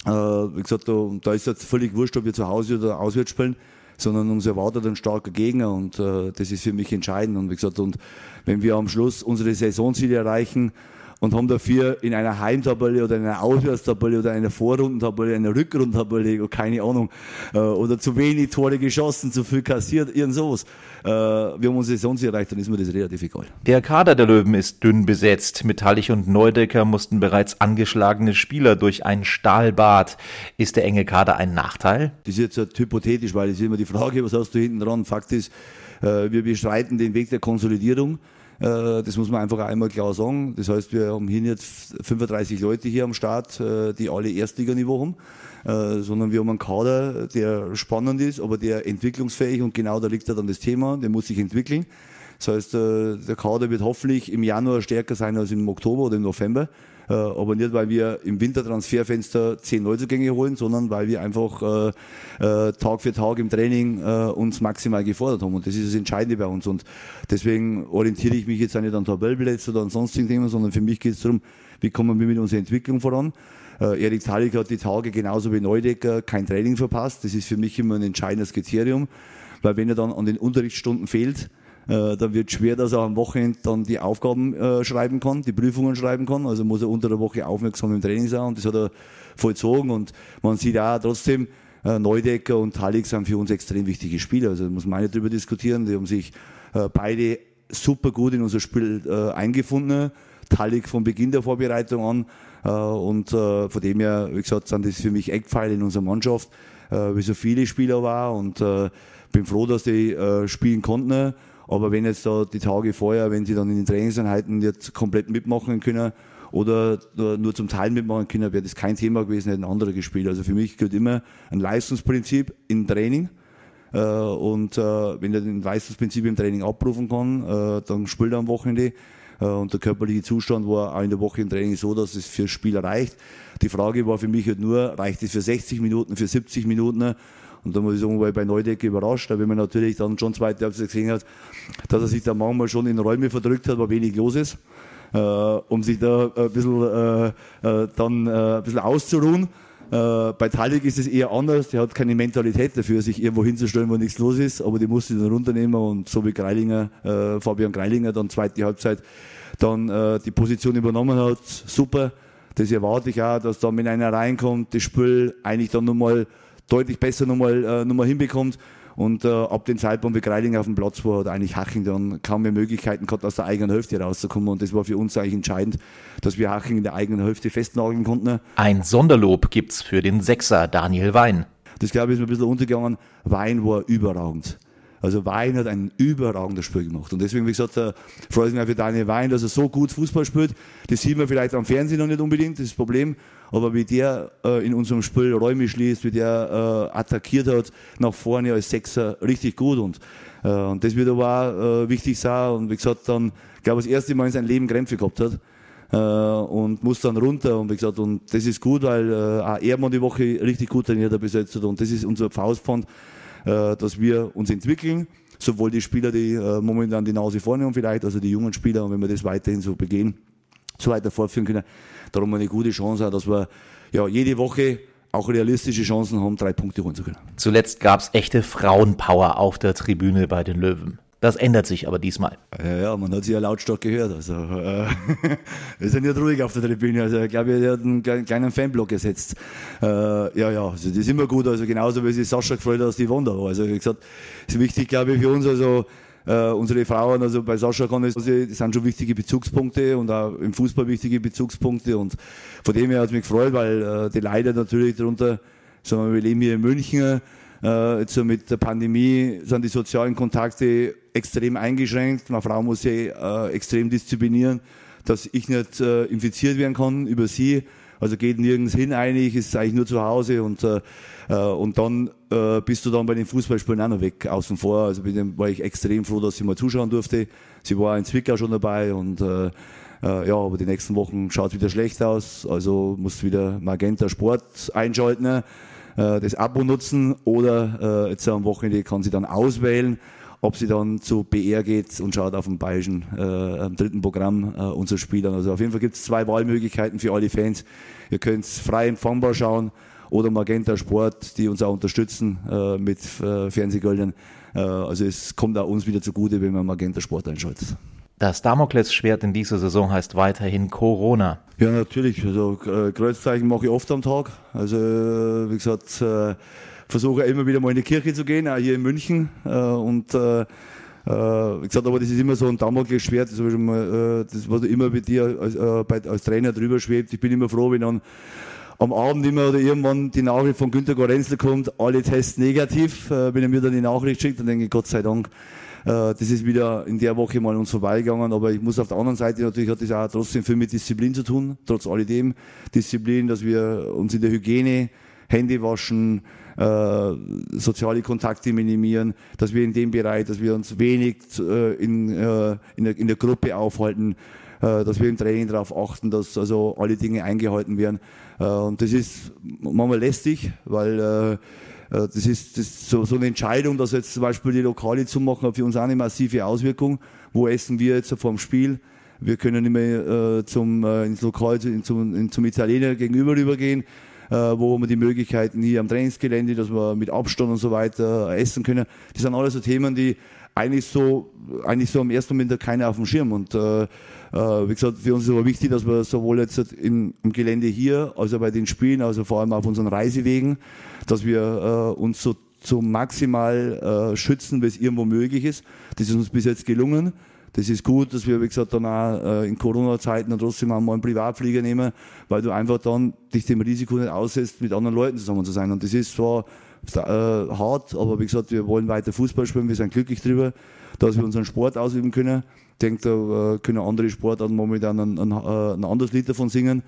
wie gesagt, da, da ist jetzt völlig wurscht, ob wir zu Hause oder auswärts spielen sondern uns erwartet ein starker Gegner und äh, das ist für mich entscheidend. Und wie gesagt, und wenn wir am Schluss unsere Saisonziele erreichen, und haben dafür in einer Heimtabelle oder in einer Auswärtstabelle oder einer Vorrundentabelle, einer Rückrundentabelle, keine Ahnung, äh, oder zu wenig Tore geschossen, zu viel kassiert, irgend sowas. Äh, wir haben unsere Saisonziel erreicht, dann ist mir das relativ egal. Der Kader der Löwen ist dünn besetzt. Metallich und Neudecker mussten bereits angeschlagene Spieler durch ein Stahlbad. Ist der enge Kader ein Nachteil? Das ist jetzt halt hypothetisch, weil es ist immer die Frage, was hast du hinten dran? Fakt ist, äh, wir bestreiten den Weg der Konsolidierung. Äh, das muss man einfach einmal klar sagen. Das heißt, wir haben hier nicht 35 Leute hier am Start, äh, die alle Erstliganiveau haben, äh, sondern wir haben einen Kader, der spannend ist, aber der entwicklungsfähig und genau da liegt dann das Thema, der muss sich entwickeln. Das heißt, der Kader wird hoffentlich im Januar stärker sein als im Oktober oder im November. Äh, aber nicht, weil wir im Wintertransferfenster zehn Neuzugänge holen, sondern weil wir einfach äh, äh, Tag für Tag im Training uns maximal gefordert haben. Und das ist das Entscheidende bei uns. Und deswegen orientiere ich mich jetzt auch nicht an Tabellenplätzen oder an sonstigen Themen, sondern für mich geht es darum, wie kommen wir mit unserer Entwicklung voran. Äh, Erik Talik hat die Tage genauso wie Neudecker kein Training verpasst. Das ist für mich immer ein entscheidendes Kriterium, weil wenn er dann an den Unterrichtsstunden fehlt, äh, dann wird schwer, dass er am Wochenende dann die Aufgaben äh, schreiben kann, die Prüfungen schreiben kann. Also muss er unter der Woche aufmerksam im Training sein und das hat er vollzogen. Und man sieht auch trotzdem, äh, Neudecker und Talik sind für uns extrem wichtige Spieler. Also da muss man nicht drüber diskutieren. Die haben sich beide super gut in unser Spiel eingefunden. Talik von Beginn der Vorbereitung an. Und von dem her, wie gesagt, sind das für mich Eckpfeile in unserer Mannschaft, wie so viele Spieler war. Und bin froh, dass die spielen konnten. Aber wenn jetzt da die Tage vorher, wenn sie dann in den Trainingseinheiten jetzt komplett mitmachen können oder nur zum Teil mitmachen können, wäre das kein Thema gewesen, hätten andere gespielt. Also für mich gilt immer ein Leistungsprinzip im Training. Äh, und äh, wenn er den Leistungsprinzip im Training abrufen kann, äh, dann spielt er am Wochenende. Und der körperliche Zustand war auch in der Woche im Training so, dass es für das Spiel reicht. Die Frage war für mich halt nur, reicht es für 60 Minuten, für 70 Minuten? Und da muss ich sagen, war ich bei Neudecke überrascht, weil man natürlich dann schon zweite Halbzeit gesehen hat, dass er sich da manchmal schon in Räume verdrückt hat, wo wenig los ist, äh, um sich da ein bisschen, äh, äh, dann äh, ein bisschen auszuruhen. Äh, bei Talik ist es eher anders, der hat keine Mentalität dafür, sich irgendwo hinzustellen, wo nichts los ist, aber die musste dann runternehmen und so wie Greilinger, äh, Fabian Greilinger dann zweite Halbzeit dann äh, die Position übernommen hat, super. Das erwarte ich auch, dass da mit einer reinkommt, das Spiel eigentlich dann nochmal deutlich besser nochmal äh, nochmal hinbekommt. Und äh, ab dem Zeitpunkt, wie Greiling auf dem Platz war, hat eigentlich Haching dann kaum mehr Möglichkeiten gehabt, aus der eigenen Hälfte rauszukommen. Und das war für uns eigentlich entscheidend, dass wir Haching in der eigenen Hälfte festnageln konnten. Ein Sonderlob gibt's für den Sechser Daniel Wein. Das glaube ich ist mir ein bisschen untergegangen. Wein war überragend. Also Wein hat ein überragendes Spiel gemacht. Und deswegen, wie gesagt, äh, freue ich mich für Daniel Wein, dass er so gut Fußball spielt. Das sieht man vielleicht am Fernsehen noch nicht unbedingt, das ist das Problem. Aber wie der äh, in unserem Spiel Räume schließt, wie der äh, attackiert hat, nach vorne als Sechser, richtig gut. Und, äh, und das wird aber auch äh, wichtig sein. Und wie gesagt, dann, ich glaube, das erste Mal in seinem Leben Krämpfe gehabt hat. Äh, und muss dann runter. Und wie gesagt, und das ist gut, weil äh, auch er mal die Woche richtig gut trainiert hat besetzt hat. Und das ist unser Faustpfand dass wir uns entwickeln, sowohl die Spieler, die momentan die Nase vorne haben vielleicht, also die jungen Spieler, und wenn wir das weiterhin so begehen, so weiter fortführen können, darum eine gute Chance dass wir ja jede Woche auch realistische Chancen haben, drei Punkte holen zu können. Zuletzt gab es echte Frauenpower auf der Tribüne bei den Löwen. Das ändert sich aber diesmal. Ja, ja man hat sie ja lautstark gehört. Also, äh, wir sind ja ruhig auf der Tribüne. Also, ich glaube, er hat einen kleinen Fanblock gesetzt. Äh, ja, ja, also, das ist immer gut. Also, genauso wie sich Sascha gefreut hat, dass die Wanda war. Also, wie gesagt, ist wichtig, glaube ich, für uns. Also, äh, unsere Frauen, also bei Sascha das sind schon wichtige Bezugspunkte und auch im Fußball wichtige Bezugspunkte. Und von dem her hat es mich gefreut, weil äh, die Leute natürlich darunter, sagen wir, wir leben hier in München, äh, jetzt so mit der Pandemie sind die sozialen Kontakte extrem eingeschränkt. Meine Frau muss sich äh, extrem disziplinieren, dass ich nicht äh, infiziert werden kann über sie. Also geht nirgends hin eigentlich, ist eigentlich nur zu Hause und, äh, äh, und dann äh, bist du dann bei den Fußballspielen auch noch weg, außen vor. Also dem war ich extrem froh, dass sie mal zuschauen durfte. Sie war in Zwickau schon dabei und äh, äh, ja, aber die nächsten Wochen schaut wieder schlecht aus. Also muss wieder Magenta Sport einschalten. äh, das Abo nutzen oder äh, jetzt am Wochenende kann sie dann auswählen, ob sie dann zu BR geht und schaut auf dem bayerischen äh, am dritten Programm äh, unser Spiel an. Also auf jeden Fall gibt es zwei Wahlmöglichkeiten für alle Fans. Ihr könnt frei empfangbar schauen oder Magenta Sport, die uns auch unterstützen äh, mit äh, Fernsehgeldern. Äh, also es kommt auch uns wieder zugute, wenn man Magenta Sport einschaltet. Das Damoklesschwert in dieser Saison heißt weiterhin Corona. Ja, natürlich. Also äh, Kreuzzeichen mache ich oft am Tag. Also äh, wie gesagt, äh, versuche immer wieder mal in die Kirche zu gehen, auch hier in München. Äh, und äh, äh, wie gesagt, aber das ist immer so ein Damoklesschwert, das, schon mal, äh, das was immer bei dir als, äh, bei, als Trainer drüber schwebt. Ich bin immer froh, wenn dann am Abend immer oder irgendwann die Nachricht von Günter Gorenzel kommt, alle Tests negativ. Äh, wenn er mir dann die Nachricht schickt, dann denke ich, Gott sei Dank, äh, das ist wieder in der Woche mal uns vorbeigegangen, aber ich muss auf der anderen Seite natürlich hat das auch trotzdem viel mit Disziplin zu tun, trotz alledem. Disziplin, dass wir uns in der Hygiene, Hände waschen, äh, soziale Kontakte minimieren, dass wir in dem Bereich, dass wir uns wenig äh, in, äh, in, der, in der Gruppe aufhalten, äh, dass wir im Training darauf achten, dass also alle Dinge eingehalten werden. Äh, und das ist manchmal lästig, weil äh, äh, das ist, das ist so, so eine Entscheidung, dass jetzt zum Beispiel die Lokale zumachen, hat für uns auch eine massive Auswirkung. Wo essen wir jetzt vor dem Spiel? Wir können nicht mehr äh, zum, äh, ins Lokal, zum, zum Italiener gegenüber rübergehen. Äh, wo wir die Möglichkeiten hier am Trainingsgelände, dass wir mit Abstand und so weiter essen können. Das sind alles so Themen, die eigentlich so, eigentlich so am ersten Moment keiner auf dem Schirm. Und äh, äh, wie gesagt, für uns ist aber wichtig, dass wir sowohl jetzt im, im Gelände hier, also bei den Spielen, also vor allem auf unseren Reisewegen, dass wir äh, uns so, so maximal äh, schützen, wie es irgendwo möglich ist. Das ist uns bis jetzt gelungen. Das ist gut, dass wir, wie gesagt, dann auch äh, in Corona-Zeiten trotzdem einmal einen Privatflieger nehmen, weil du einfach dann dich dem Risiko nicht aussetzt, mit anderen Leuten zusammen zu sein. Und das ist zwar äh, hart, aber wie gesagt, wir wollen weiter Fußball spielen, wir sind glücklich drüber, dass wir unseren Sport ausüben können denke, da äh, können andere Sportarten momentan ein, ein, äh, ein anderes Lied davon singen.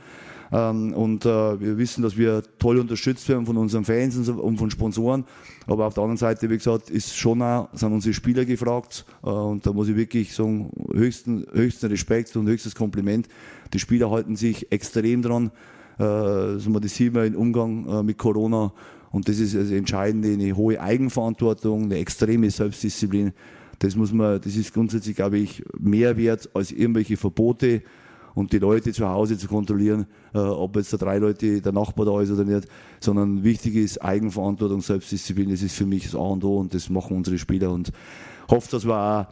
Ähm, und äh, wir wissen, dass wir toll unterstützt werden von unseren Fans und von Sponsoren. Aber auf der anderen Seite, wie gesagt, ist schon auch, sind unsere Spieler gefragt. und da muss ich wirklich sagen, höchsten, höchsten Respekt und höchstes Kompliment. Die Spieler halten sich extrem dran. das sehen wir im Umgang mit Corona. Und das ist das Entscheidende, eine hohe Eigenverantwortung, eine extreme Selbstdisziplin. Das muss man, das ist grundsätzlich, glaube ich, mehr wert als irgendwelche Verbote und die Leute zu Hause zu kontrollieren, äh, ob jetzt da drei Leute der Nachbar da ist oder nicht, sondern wichtig ist Eigenverantwortung, Selbstdisziplin, das ist für mich das A und O und das machen unsere Spieler und hoffe, dass wir auch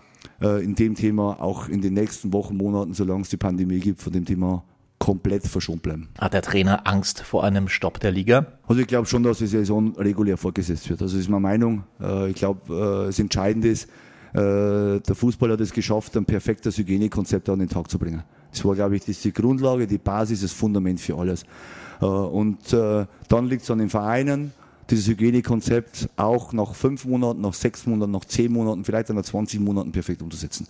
äh, in dem Thema auch in den nächsten Wochen, Monaten, solange es die Pandemie gibt, von dem Thema komplett verschont bleiben. Hat der Trainer Angst vor einem Stopp der Liga? Also ich glaube schon, dass die Saison regulär fortgesetzt wird. Also das ist meine Meinung. Äh, ich glaube, äh, das Entscheidende ist, äh, der Fußball hat es geschafft, ein perfektes Hygienekonzept an den Tag zu bringen. Das war, glaube ich, das die Grundlage, die Basis, das Fundament für alles. Äh, und äh, dann liegt es an den Vereinen, dieses Hygienekonzept auch nach fünf Monaten, nach sechs Monaten, nach zehn Monaten, vielleicht nach 20 Monaten perfekt umzusetzen.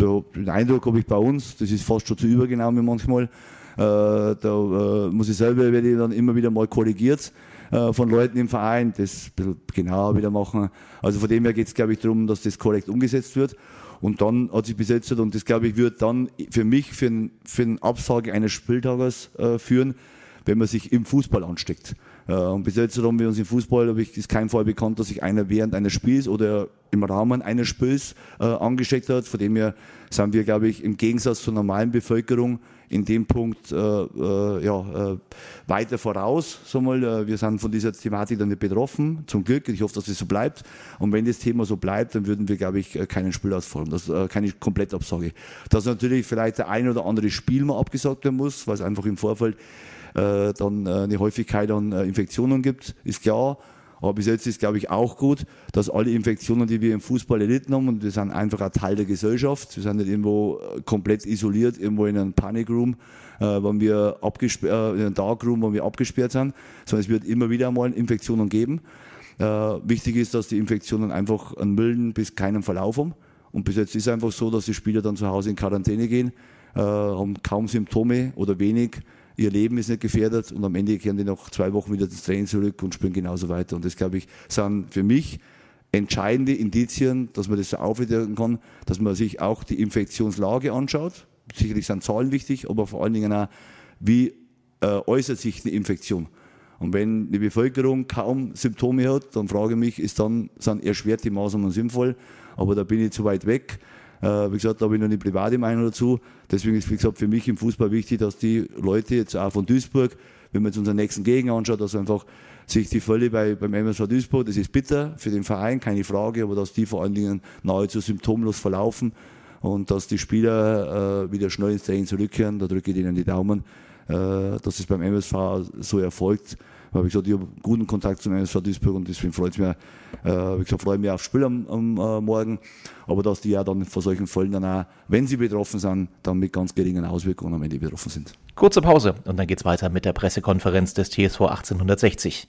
Den Eindruck habe ich bei uns, das ist fast schon zu übergenommen manchmal. Da muss ich selber, werde ich dann immer wieder mal korrigiert äh, von Leuten im Verein, das genauer wieder machen. Also von dem her geht es, glaube ich, darum, dass das korrekt umgesetzt wird. Und dann hat sich besetzt und das, glaube ich, wird dann für mich für, ein, für eine Absage eines Spieltages äh, führen, wenn man sich im Fußball ansteckt. Äh, und bis jetzt haben wir uns im Fußball, habe ich, ist kein Fall bekannt, dass sich einer während eines Spiels oder im Rahmen eines Spiels äh, angesteckt hat. Von dem her sind wir, glaube ich, im Gegensatz zur normalen Bevölkerung in dem Punkt äh, äh, ja, äh, weiter voraus. So mal, äh, wir sind von dieser Thematik dann nicht betroffen, zum Glück. Ich hoffe, dass das so bleibt. Und wenn das Thema so bleibt, dann würden wir, glaube ich, äh, keinen Spiel ausfallen. Das äh, keine Komplettabsage. Dass natürlich vielleicht der ein oder andere Spiel mal abgesagt werden muss, weil es einfach im Vorfeld äh, dann äh, eine Häufigkeit an Infektionen gibt, ist klar. Aber bis jetzt ist, glaube ich, auch gut, dass alle Infektionen, die wir im Fußball erlitten haben, und wir sind einfach ein Teil der Gesellschaft, wir sind nicht irgendwo äh, komplett isoliert, irgendwo in einem Panikroom, äh, wenn wir abgesperrt, äh, in einem Darkroom, wo wir abgesperrt sind, sondern es wird immer wieder einmal Infektionen geben. Äh, wichtig ist, dass die Infektionen einfach einen milden bis keinen Verlauf haben. Und bis jetzt ist es einfach so, dass die Spieler dann zu Hause in Quarantäne gehen, äh, haben kaum Symptome oder wenig ihr Leben ist nicht gefährdet und am Ende kehren die nach zwei Wochen wieder ins Training zurück und spielen genauso weiter. Und das, glaube ich, sind für mich entscheidende Indizien, dass man das so aufdecken kann, dass man sich auch die Infektionslage anschaut. Sicherlich sind Zahlen wichtig, aber vor allen Dingen auch, wie äh, äußert sich eine Infektion. Und wenn die Bevölkerung kaum Symptome hat, dann frage ich mich, ist dann, sind erschwerte Maßnahmen sinnvoll? Aber da bin ich zu weit weg. Äh, wie gesagt, da habe ich noch eine private Meinung dazu. Deswegen ist, wie gesagt, für mich im Fußball wichtig, dass die Leute jetzt auch von Duisburg, wenn man jetzt unseren nächsten Gegner anschaut, dass einfach sich die Fälle bei, beim MSV Duisburg, das ist bitter für den Verein, keine Frage, aber dass die vor allen Dingen nahezu symptomlos verlaufen und dass die Spieler äh, wieder schnell ins Training zurückkehren. Da drücke ich ihnen die Daumen, äh, dass es beim MSV so erfolgt weil, wie gesagt, ich habe guten Kontakt zum MSV Duisburg und deswegen freut es mich, äh, wie gesagt, freue mich aufs Spiel am, am äh, Morgen. Aber dass die ja dann vor solchen Fällen dann auch, wenn sie betroffen sind, dann mit ganz geringen Auswirkungen am Ende betroffen sind. Kurze Pause und dann geht's weiter mit der Pressekonferenz des TSV 1860.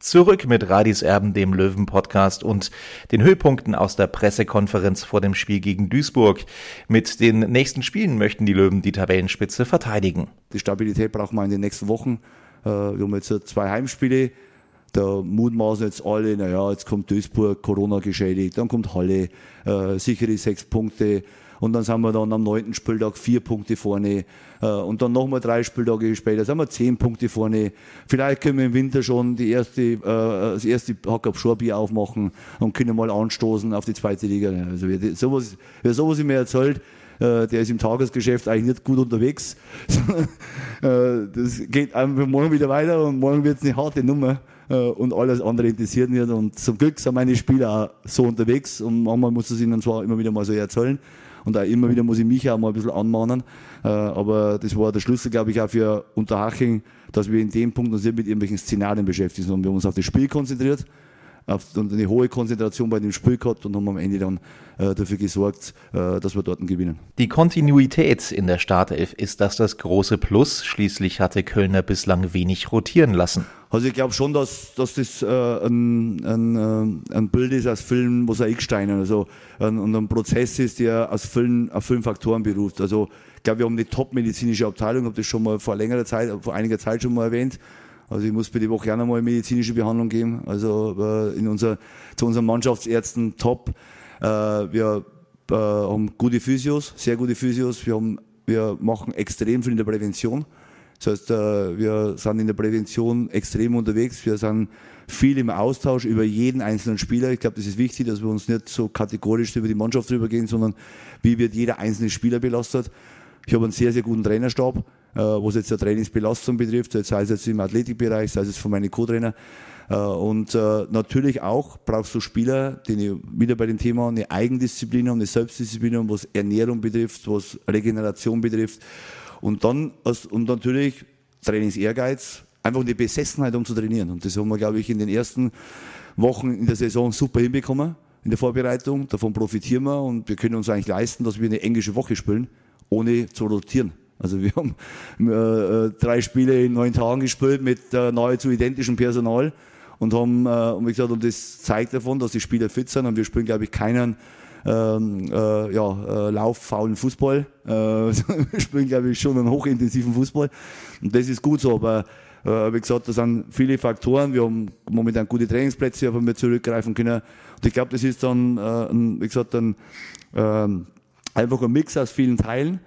Zurück mit Radis Erben, dem Löwen-Podcast und den Höhepunkten aus der Pressekonferenz vor dem Spiel gegen Duisburg. Mit den nächsten Spielen möchten die Löwen die Tabellenspitze verteidigen. Die Stabilität brauchen wir in den nächsten Wochen. Äh, wir haben jetzt zwei Heimspiele. Da mutmaßen jetzt alle, naja, jetzt kommt Duisburg, Corona geschädigt, dann kommt Halle, äh, sichere sechs Punkte. Und dann sind wir dann am neunten Spieltag vier Punkte vorne. Äh, und dann nochmal drei Spieltage später sind wir zehn Punkte vorne. Vielleicht können wir im Winter schon die erste, äh, das erste Hack auf Schorbier aufmachen und können mal anstoßen auf die zweite Liga. Also wer sowas, wer sowas mir erzählt, äh, der ist im Tagesgeschäft eigentlich nicht gut unterwegs. das geht einfach morgen wieder weiter und morgen wird es eine harte Nummer und alles andere interessiert nicht. Und zum Glück sind meine Spieler auch so unterwegs und manchmal muss es ihnen zwar immer wieder mal so erzählen, und auch immer wieder muss ich mich auch mal ein bisschen anmahnen. Äh, aber das war der Schlüssel, glaube ich, auch für Unterhaching, dass wir in dem Punkt uns nicht mit irgendwelchen Szenarien beschäftigen, sondern wir haben uns auf das Spiel konzentriert und eine hohe Konzentration bei dem Spiel gehabt und haben am Ende dann äh, dafür gesorgt, äh, dass wir dort gewinnen. Die Kontinuität in der Startelf ist das das große Plus. Schließlich hatte Kölner bislang wenig rotieren lassen. Also ich glaube schon, dass, dass das äh, ein, ein, äh, ein Bild ist aus vielen Mosaiksteinen, also ein, und ein Prozess ist, der aus vielen, aus vielen Faktoren beruft. Also ich glaube, wir haben eine top-medizinische Abteilung, habe das schon mal vor längerer Zeit, vor einiger Zeit schon mal erwähnt. Also ich muss bei die Woche auch nochmal medizinische Behandlung geben. Also äh, in unser, zu unseren Mannschaftsärzten top. Äh, wir äh, haben gute Physios, sehr gute Physios. Wir, haben, wir machen extrem viel in der Prävention. Das heißt, äh, wir sind in der Prävention extrem unterwegs. Wir sind viel im Austausch über jeden einzelnen Spieler. Ich glaube, das ist wichtig, dass wir uns nicht so kategorisch über die Mannschaft drüber gehen, sondern wie wird jeder einzelne Spieler belastet. Ich habe einen sehr, sehr guten Trainerstab, was jetzt der Trainingsbelastung betrifft, sei es jetzt im Athletikbereich, sei es von meinen Co-Trainer. Äh, und natürlich auch brauchst du Spieler, die wieder bei dem Thema eine Eigendisziplin haben, eine Selbstdisziplin haben, was Ernährung betrifft, was Regeneration betrifft. Und dann, und natürlich Trainingsehrgeiz, einfach eine Besessenheit, um zu trainieren. Und das haben wir, glaube ich, in den ersten Wochen in der Saison super hinbekommen, in der Vorbereitung. Davon profitieren wir und wir können uns eigentlich leisten, dass wir eine englische Woche spielen, ohne zu rotieren. Also wir haben äh, äh drei Spiele in neun Tagen gespielt mit äh, nahezu identischem Personal und haben, äh, und wie gesagt, und das zeigt davon, dass die Spieler fit sind und wir spielen, glaube ich, keinen ähm, äh, ja, äh, lauffaulen Fußball. Äh, wir spielen, glaube ich, schon einen hochintensiven Fußball. Und das ist gut so, aber äh, wie gesagt, da sind viele Faktoren. Wir haben momentan gute Trainingsplätze, auf die wir zurückgreifen können. Und ich glaube, das ist dann, äh, wie gesagt, ein, ähm, einfach ein Mix aus vielen Teilen.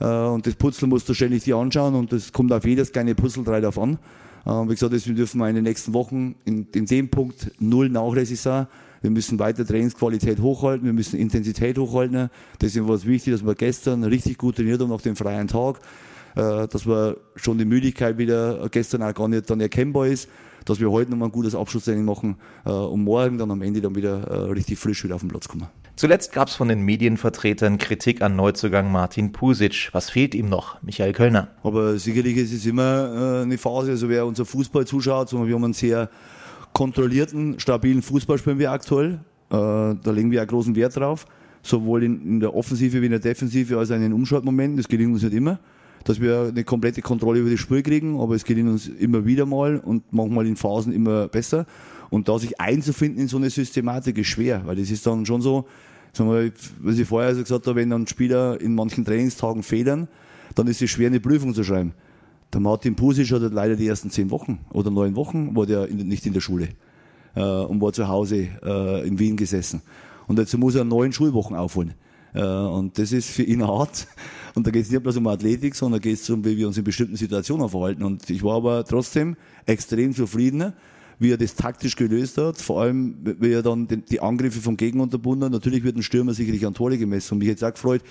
Äh, und das Puzzle musst du ständig dir anschauen und das kommt auf jedes kleine Puzzleteil drauf an. Äh, wie gesagt, deswegen dürfen wir in den nächsten Wochen in, in dem Punkt null nachlässig sein. Wir müssen weiter Trainingsqualität hochhalten, wir müssen Intensität hochhalten. Deswegen war es wichtig, dass wir gestern richtig gut trainiert haben nach dem freien Tag, äh, dass wir schon die Müdigkeit wieder gestern auch gar nicht dann erkennbar ist, dass wir heute nochmal ein gutes Abschlusstraining machen äh, und morgen dann am Ende dann wieder richtig frisch wieder auf den Platz kommen. Zuletzt gab es von den Medienvertretern Kritik an Neuzugang Martin Pusic. Was fehlt ihm noch? Michael Kölner. Aber sicherlich ist es immer eine Phase, also wer unser Fußball zuschaut, wir haben einen sehr kontrollierten, stabilen Fußball spielen wir aktuell. Äh, da legen wir auch großen Wert drauf. Sowohl in, in, der Offensive wie in der Defensive als auch in den Umschaltmomenten. Das gelingt uns nicht immer, dass wir eine komplette Kontrolle über das Spiel kriegen, aber es gelingt uns immer wieder mal und manchmal in Phasen immer besser. Und da sich einzufinden in so eine Systematik ist schwer, weil das ist dann schon so, Sagen wir, was ich vorher also gesagt habe, wenn dann Spieler in manchen Trainingstagen federn, dann ist es schwer, eine Prüfung zu schreiben. Der Martin Pusic hat leider die ersten zehn Wochen oder neun Wochen war der in, nicht in der Schule äh, und war zu Hause äh, in Wien gesessen. Und jetzt muss er neun Schulwochen aufholen. Äh, und das ist für ihn hart. Und da geht es nicht bloß um Athletik, sondern geht es darum, wie wir uns in bestimmten Situationen verhalten. Und ich war aber trotzdem extrem zufrieden, wie er das taktisch gelöst hat. Vor allem, wie er dann die Angriffe vom Gegner unterbunden hat. Natürlich wird ein Stürmer sicherlich an Tore gemessen. Und mich jetzt auch gefreut,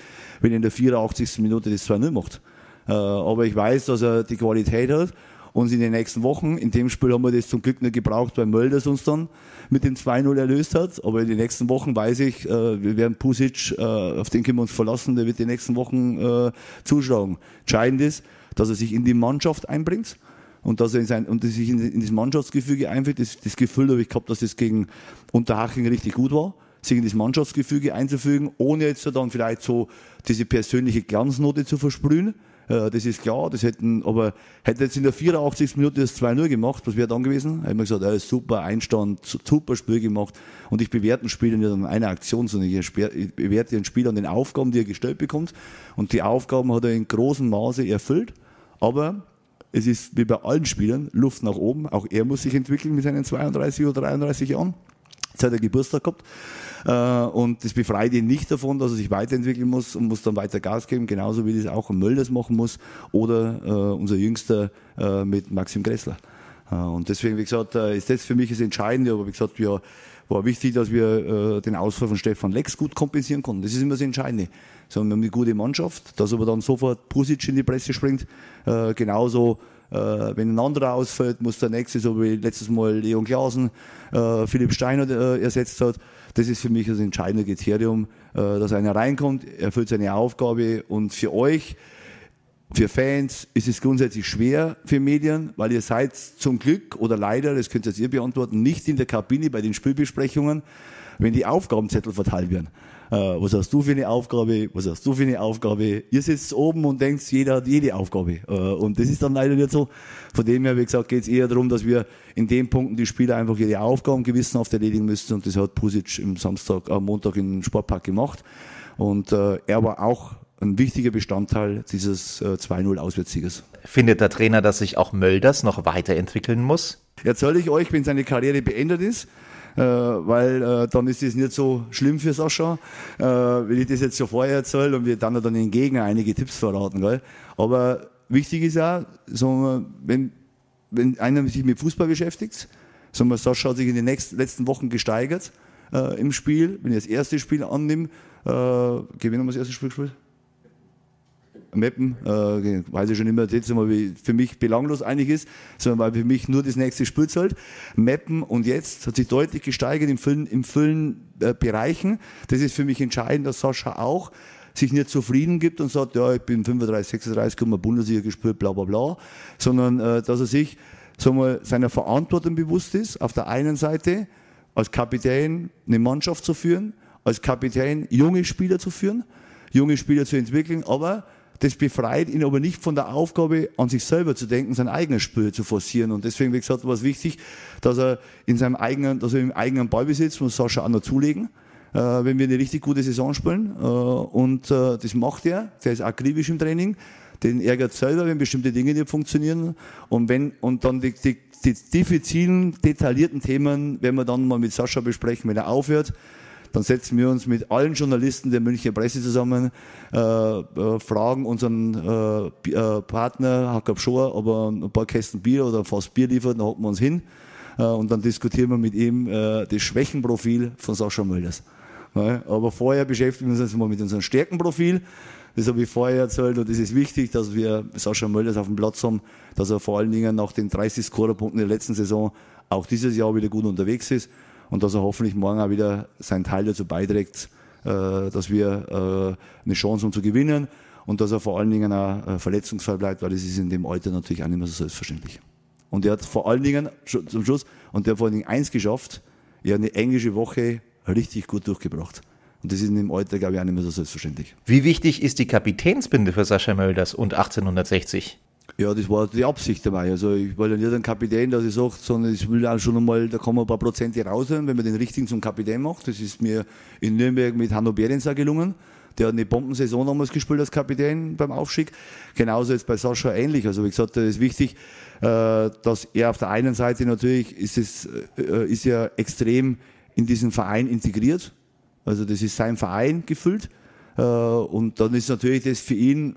wenn er in der 84. Minute das 2-0 macht. Äh, aber ich weiß, dass er die Qualität hat uns in den nächsten Wochen. In dem Spiel haben wir das zum Glück nicht gebraucht, weil Mölders uns dann mit dem 2-0 erlöst hat. Aber in den nächsten Wochen weiß ich, äh, wir werden Pusic, äh, auf den können wir uns verlassen, der wird die nächsten Wochen zuschlagen. Entscheidend ist, dass er sich in die Mannschaft einbringt und dass er in sein, und sich in, in das Mannschaftsgefüge einbringt. Das, das Gefühl habe ich gehabt, dass das gegen Unterhaching richtig gut war sich in das Mannschaftsgefüge einzufügen, ohne jetzt dann vielleicht so diese persönliche Glanznote zu versprühen, äh, das ist klar, das hätten, aber hätte jetzt in der 84. Minute das 2-0 gemacht, was wäre dann gewesen? Hätte man gesagt, ja, super Einstand, super Spiel gemacht. Und ich bewerte ein Spiel nicht an einer Aktion, sondern ich bewerte ein Spiel an den Aufgaben, die er gestellt bekommt. Und die Aufgaben hat er in großem Maße erfüllt. Aber es ist wie bei allen Spielern Luft nach oben. Auch er muss sich entwickeln mit seinen 32 oder 33 Jahren. Jetzt hat er Geburtstag gehabt. Äh, und das befreit ihn nicht davon, dass er sich weiterentwickeln muss und muss dann weiter Gas geben, genauso wie das auch ein Mölders machen muss oder äh, unser Jüngster äh, mit Maxim Gressler. und deswegen, wie gesagt, ist das für mich das Entscheidende, aber wie gesagt, ja, war wichtig, dass wir den Ausfall von Stefan Lex gut kompensieren konnten. Das ist immer das Entscheidende. So, wir haben eine gute Mannschaft, dass aber dann sofort Pusic in die Presse springt, genauso äh, wenn ein anderer ausfällt, muss der nächste, so wie letztes Mal Leon Klausen, äh, Philipp Steiner äh, ersetzt hat. Das ist für mich das entscheidende Kriterium, äh, dass einer reinkommt, erfüllt seine Aufgabe. Und für euch, für Fans ist es grundsätzlich schwer für Medien, weil ihr seid zum Glück oder leider, das könnt jetzt ihr beantworten, nicht in der Kabine bei den Spielbesprechungen, wenn die Aufgabenzettel verteilt werden. äh, was hast du für eine Aufgabe, was hast du für eine Aufgabe. Ihr sitzt oben und denkt, jeder hat jede Aufgabe. Äh, und das ist dann leider nicht so. Von dem her, wie gesagt, geht es eher darum, dass wir in den Punkten die Spieler einfach ihre Aufgaben gewissenhaft erledigen müssen. Und das hat Pusic im Samstag, am äh, Montag im Sportpark gemacht. Und äh, er war auch ein wichtiger Bestandteil dieses äh, 2-0 Auswärtssieges. Findet der Trainer, dass sich auch Mölders noch weiterentwickeln muss? Erzähle ich euch, wenn seine Karriere beendet ist, äh, weil äh, dann ist es nicht so schlimm für Sascha, äh, wenn ich das jetzt schon vorher erzähle und wir dann dann den Gegner einige Tipps verraten. Gell? Aber wichtig ist ja, sagen wenn, wenn einer sich mit Fußball beschäftigt, sagen wir, Sascha hat sich in den nächsten, letzten Wochen gesteigert äh, im Spiel. Wenn ich das erste Spiel annehme, äh, gewinnen wir das erste Spiel gespielt? Mappen, äh, weiß ich schon immer, jetzt mal, wie für mich belanglos eigentlich ist, sondern weil für mich nur das nächste Spiel zählt. Mappen und jetzt hat sich deutlich gesteigert in vielen, in vielen äh, Bereichen. Das ist für mich entscheidend, dass Sascha auch sich nicht zufrieden gibt und sagt, ja, ich bin 35, 36, habe Bundesliga gespielt, bla bla bla, sondern äh, dass er sich sagen wir, seiner Verantwortung bewusst ist, auf der einen Seite als Kapitän eine Mannschaft zu führen, als Kapitän junge Spieler zu führen, junge Spieler zu entwickeln, aber das befreit ihn aber nicht von der Aufgabe, an sich selber zu denken, sein eigenes Spiel zu forcieren. Und deswegen, wie gesagt, war es wichtig, dass er in seinem eigenen, dass er im eigenen Ballbesitz, muss Sascha auch noch zulegen, äh, wenn wir eine richtig gute Saison spielen. Äh, und äh, das macht er. Der ist akribisch im Training. Den ärgert selber, wenn bestimmte Dinge nicht funktionieren. Und wenn, und dann die, die, die diffizilen, detaillierten Themen werden wir dann mal mit Sascha besprechen, wenn er aufhört dann setzen wir uns mit allen Journalisten der Münchner Presse zusammen, äh, äh, fragen unseren äh, äh Partner Hackab Schor, ob er ein paar Kästen Bier oder fast Bier liefert, dann hocken wir uns hin äh, und dann diskutieren wir mit ihm äh, das Schwächenprofil von Sascha Mölders. Aber vorher beschäftigen wir uns mal mit unserem Stärkenprofil. Das habe ich vorher erzählt und es ist wichtig, dass wir Sascha Mölders auf dem Platz haben, dass er vor allen Dingen nach den 30 Scorerpunkten der letzten Saison auch dieses Jahr wieder gut unterwegs ist und dass er hoffentlich morgen auch wieder seinen Teil dazu beiträgt, äh, dass wir äh, eine Chance haben zu gewinnen und dass er vor allen Dingen auch äh, verletzungsfrei bleibt, weil das ist in dem Alter natürlich auch nicht mehr so selbstverständlich. Und er hat vor allen Dingen, zum Schluss, und der hat vor allen Dingen eins geschafft, er hat eine englische Woche richtig gut durchgebracht. Und das ist in dem Alter, glaube ich, auch nicht mehr so selbstverständlich. Wie wichtig ist die Kapitänsbinde für Sascha Mölders und 1860? Ja, das war die Absicht dabei. Also ich war ja nicht ein Kapitän, dass ich sage, sondern ich will auch schon einmal, da man ein paar Prozente rausholen, wenn man den richtigen zum Kapitän macht. Das ist mir in Nürnberg mit Hanno Behrens auch gelungen. Der hat eine Bombensaison damals gespielt als Kapitän beim Aufstieg. Genauso jetzt bei Sascha ähnlich. Also wie gesagt, das ist wichtig, äh, dass er auf der einen Seite natürlich ist es, äh, ist ja extrem in diesen Verein integriert. Also das ist sein Verein gefüllt. Äh, und dann ist natürlich das für ihn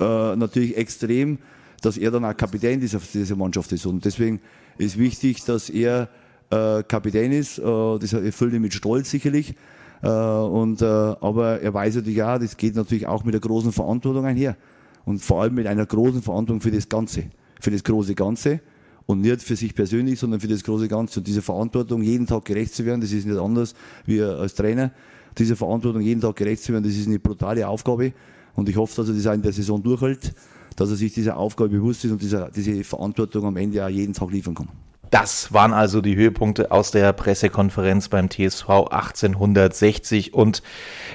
natürlich extrem, dass er dann auch Kapitän dieser, dieser Mannschaft ist. Und deswegen ist wichtig, dass er Kapitän ist. das erfüllt ihn mit Stolz sicherlich. Äh, und, äh, aber er weiß natürlich auch, das geht natürlich auch mit der großen Verantwortung einher. Und vor allem mit einer großen Verantwortung für das Ganze, für das große Ganze. Und nicht für sich persönlich, sondern für das große Ganze. Und diese Verantwortung, jeden Tag gerecht zu werden, das ist nicht anders wie als Trainer. Diese Verantwortung, jeden Tag gerecht zu werden, das ist eine brutale Aufgabe. Und ich hoffe, dass er das auch in der Saison durchhält, dass er sich dieser Aufgabe bewusst ist und dieser, diese Verantwortung am Ende auch jeden Tag liefern kann. Das waren also die Höhepunkte aus der Pressekonferenz beim TSV 1860 und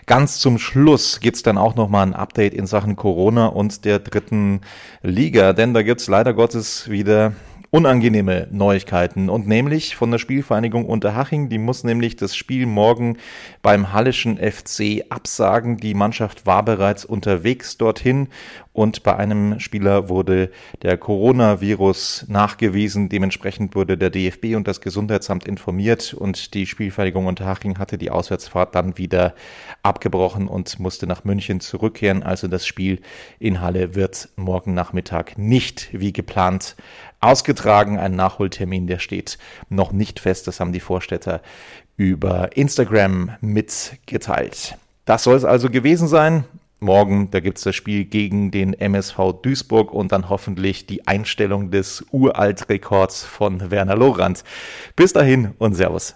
ganz zum Schluss gibt's dann auch nochmal ein Update in Sachen Corona und der dritten Liga, denn da gibt's leider Gottes wieder unangenehme Neuigkeiten und nämlich von der Spielvereinigung Unterhaching. Die muss nämlich das Spiel morgen beim Hallischen FC absagen. Die Mannschaft war bereits unterwegs dorthin und bei einem Spieler wurde der Coronavirus nachgewiesen. Dementsprechend wurde der DFB und das Gesundheitsamt informiert und die Spielvereinigung Unterhaching hatte die Auswärtsfahrt dann wieder abgebrochen und musste nach München zurückkehren. Also das Spiel in Halle wird morgen Nachmittag nicht wie geplant ausgetragen. Ein Nachholtermin, der steht noch nicht fest. Das haben die Vorstädter über Instagram mitgeteilt. Das soll es also gewesen sein. Morgen, da gibt es das Spiel gegen den MSV Duisburg und dann hoffentlich die Einstellung des Uraltrekords von Werner Lorand. Bis dahin und Servus.